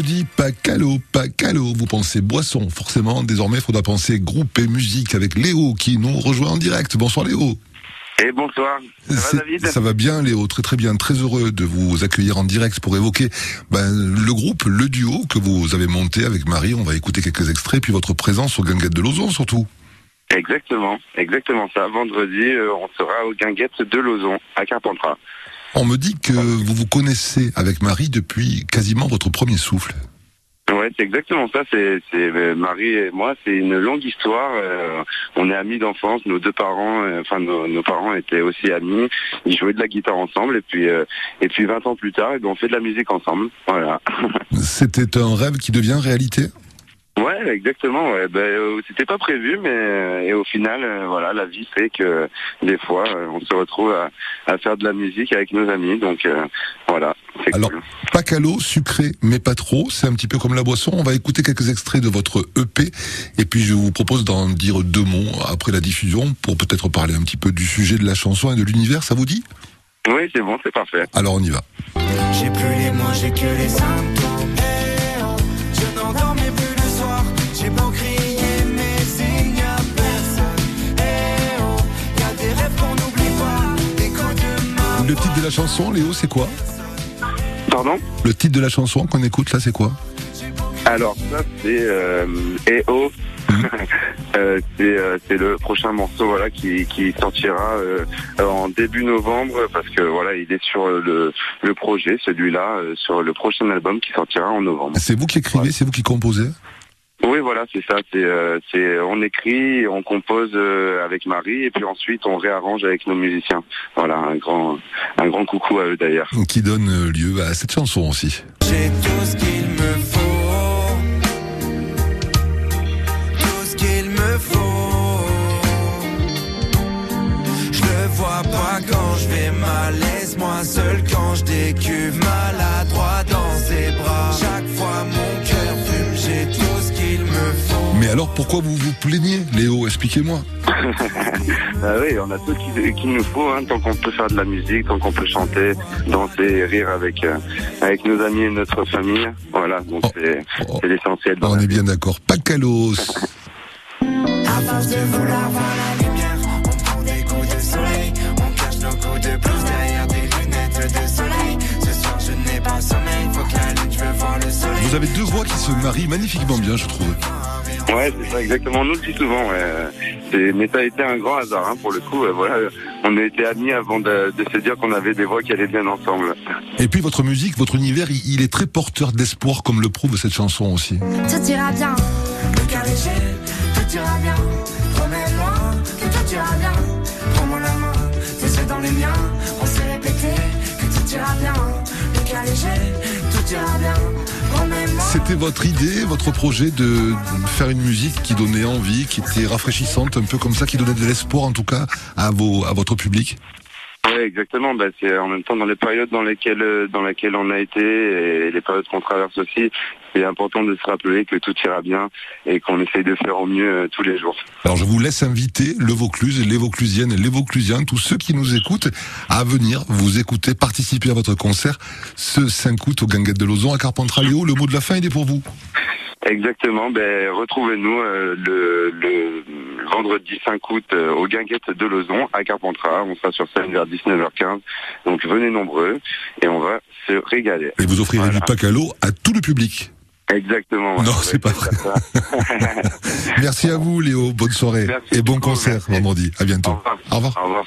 vous dit pas calo, pas calo, vous pensez boisson, forcément. Désormais, il faudra penser groupe et musique avec Léo qui nous rejoint en direct. Bonsoir Léo. Et bonsoir. Ça va, C'est- David? ça va bien Léo, très très bien, très heureux de vous accueillir en direct pour évoquer ben, le groupe, le duo que vous avez monté avec Marie. On va écouter quelques extraits, puis votre présence au Ganguette de Lausanne surtout. Exactement, exactement ça. Vendredi, euh, on sera au Guinguette de Lauson, à Carpentras. On me dit que vous vous connaissez avec Marie depuis quasiment votre premier souffle. Ouais, c'est exactement ça. C'est, c'est euh, Marie et moi, c'est une longue histoire. euh, on est amis d'enfance. Nos deux parents, euh, enfin nos, nos parents étaient aussi amis. Ils jouaient de la guitare ensemble. Et puis, euh, et puis 20 ans plus tard, eh ben, on fait de la musique ensemble. Voilà. C'était un rêve qui devient réalité? Ouais, exactement. Ouais. Ben, euh, c'était pas prévu, mais euh, et au final, euh, voilà, la vie fait que des fois, euh, on se retrouve à, à faire de la musique avec nos amis. Donc euh, voilà, c'est Alors, cool. pas calo, sucré, mais pas trop. C'est un petit peu comme la boisson. On va écouter quelques extraits de votre EP. Et puis, je vous propose d'en dire deux mots après la diffusion pour peut-être parler un petit peu du sujet de la chanson et de l'univers. Ça vous dit? Oui, c'est bon, c'est parfait. Alors, on y va. J'ai plus les mots, j'ai que les symptômes. Oh, je Le titre de la chanson, Léo, c'est quoi? Pardon? Le titre de la chanson qu'on écoute là, c'est quoi? Alors ça c'est euh, EO. Euh, c'est euh, c'est le prochain morceau voilà qui, qui sortira euh, en début novembre parce que voilà il est sur le, le projet celui-là sur le prochain album qui sortira en novembre. C'est vous qui écrivez, c'est vous qui composez? Oui voilà c'est ça c'est euh, c'est on écrit on compose euh, avec Marie et puis ensuite on réarrange avec nos musiciens. Voilà un grand un grand coucou à eux d'ailleurs. qui donne lieu à cette chanson aussi. J'ai tout ce qu'il me faut. Tout ce qu'il me faut. Je le vois pas quand je vais mal. Laisse-moi seul quand je décuve. Alors, pourquoi vous vous plaignez, Léo Expliquez-moi. Ah oui, on a tout qu'il qu'il nous faut, hein, tant qu'on peut faire de la musique, tant qu'on peut chanter, danser, rire avec euh, avec nos amis et notre famille. Voilà, donc Oh. c'est Oh. c'est l'essentiel. On la est vie. bien d'accord. Pas calos. À force de vouloir voir la lumière, on prend des coups de soleil. On cache nos coups de blues derrière des lunettes de soleil. Ce soir je n'ai pas sommeil, faut que la lune, je veux voir le soleil. Vous avez deux voix qui se marient magnifiquement bien, je trouve. Ouais, c'est ça, exactement. On nous le dit souvent. Ouais. Mais ça a été un grand hasard, hein, pour le coup. voilà, on a été amis avant de, de se dire qu'on avait des voix qui allaient bien ensemble. Et puis votre musique, votre univers, il, il est très porteur d'espoir, comme le prouve cette chanson aussi. Tout ira bien. Le cœur léger, tout ira bien. Promets-moi que tout ira bien. Prends-moi la main, tes yeux dans les miens. On s'est répété que tout ira bien. Le cœur léger, tout ira bien. C'était votre idée, votre projet de faire une musique qui donnait envie, qui était rafraîchissante, un peu comme ça, qui donnait de l'espoir en tout cas à vos, à votre public? Ouais, exactement. Bah, c'est en même temps dans les périodes dans lesquelles euh, dans lesquelles on a été et les périodes qu'on traverse aussi, c'est important de se rappeler que tout ira bien et qu'on essaye de faire au mieux euh, tous les jours. Alors je vous laisse inviter le Vaucluse, les Vauclusiennes les Vauclusiens, tous ceux qui nous écoutent, à venir vous écouter, participer à votre concert ce 5 août au Ganguette de Lausanne à Carpentras-Léo. Le mot de la fin, il est pour vous. Exactement. Ben, retrouvez-nous euh, le, le vendredi 5 août euh, au Guinguette de Lauson à Carpentras. On sera sur scène vers 19h15. Donc venez nombreux et on va se régaler. Et vous offrirez Voilà. du pack à l'eau à tout le public. Exactement. Non, c'est pas vrai. Merci à vous, Léo. Bonne soirée Merci et bon beaucoup, concert merci. vendredi. À bientôt. Au revoir. Au revoir. Au revoir.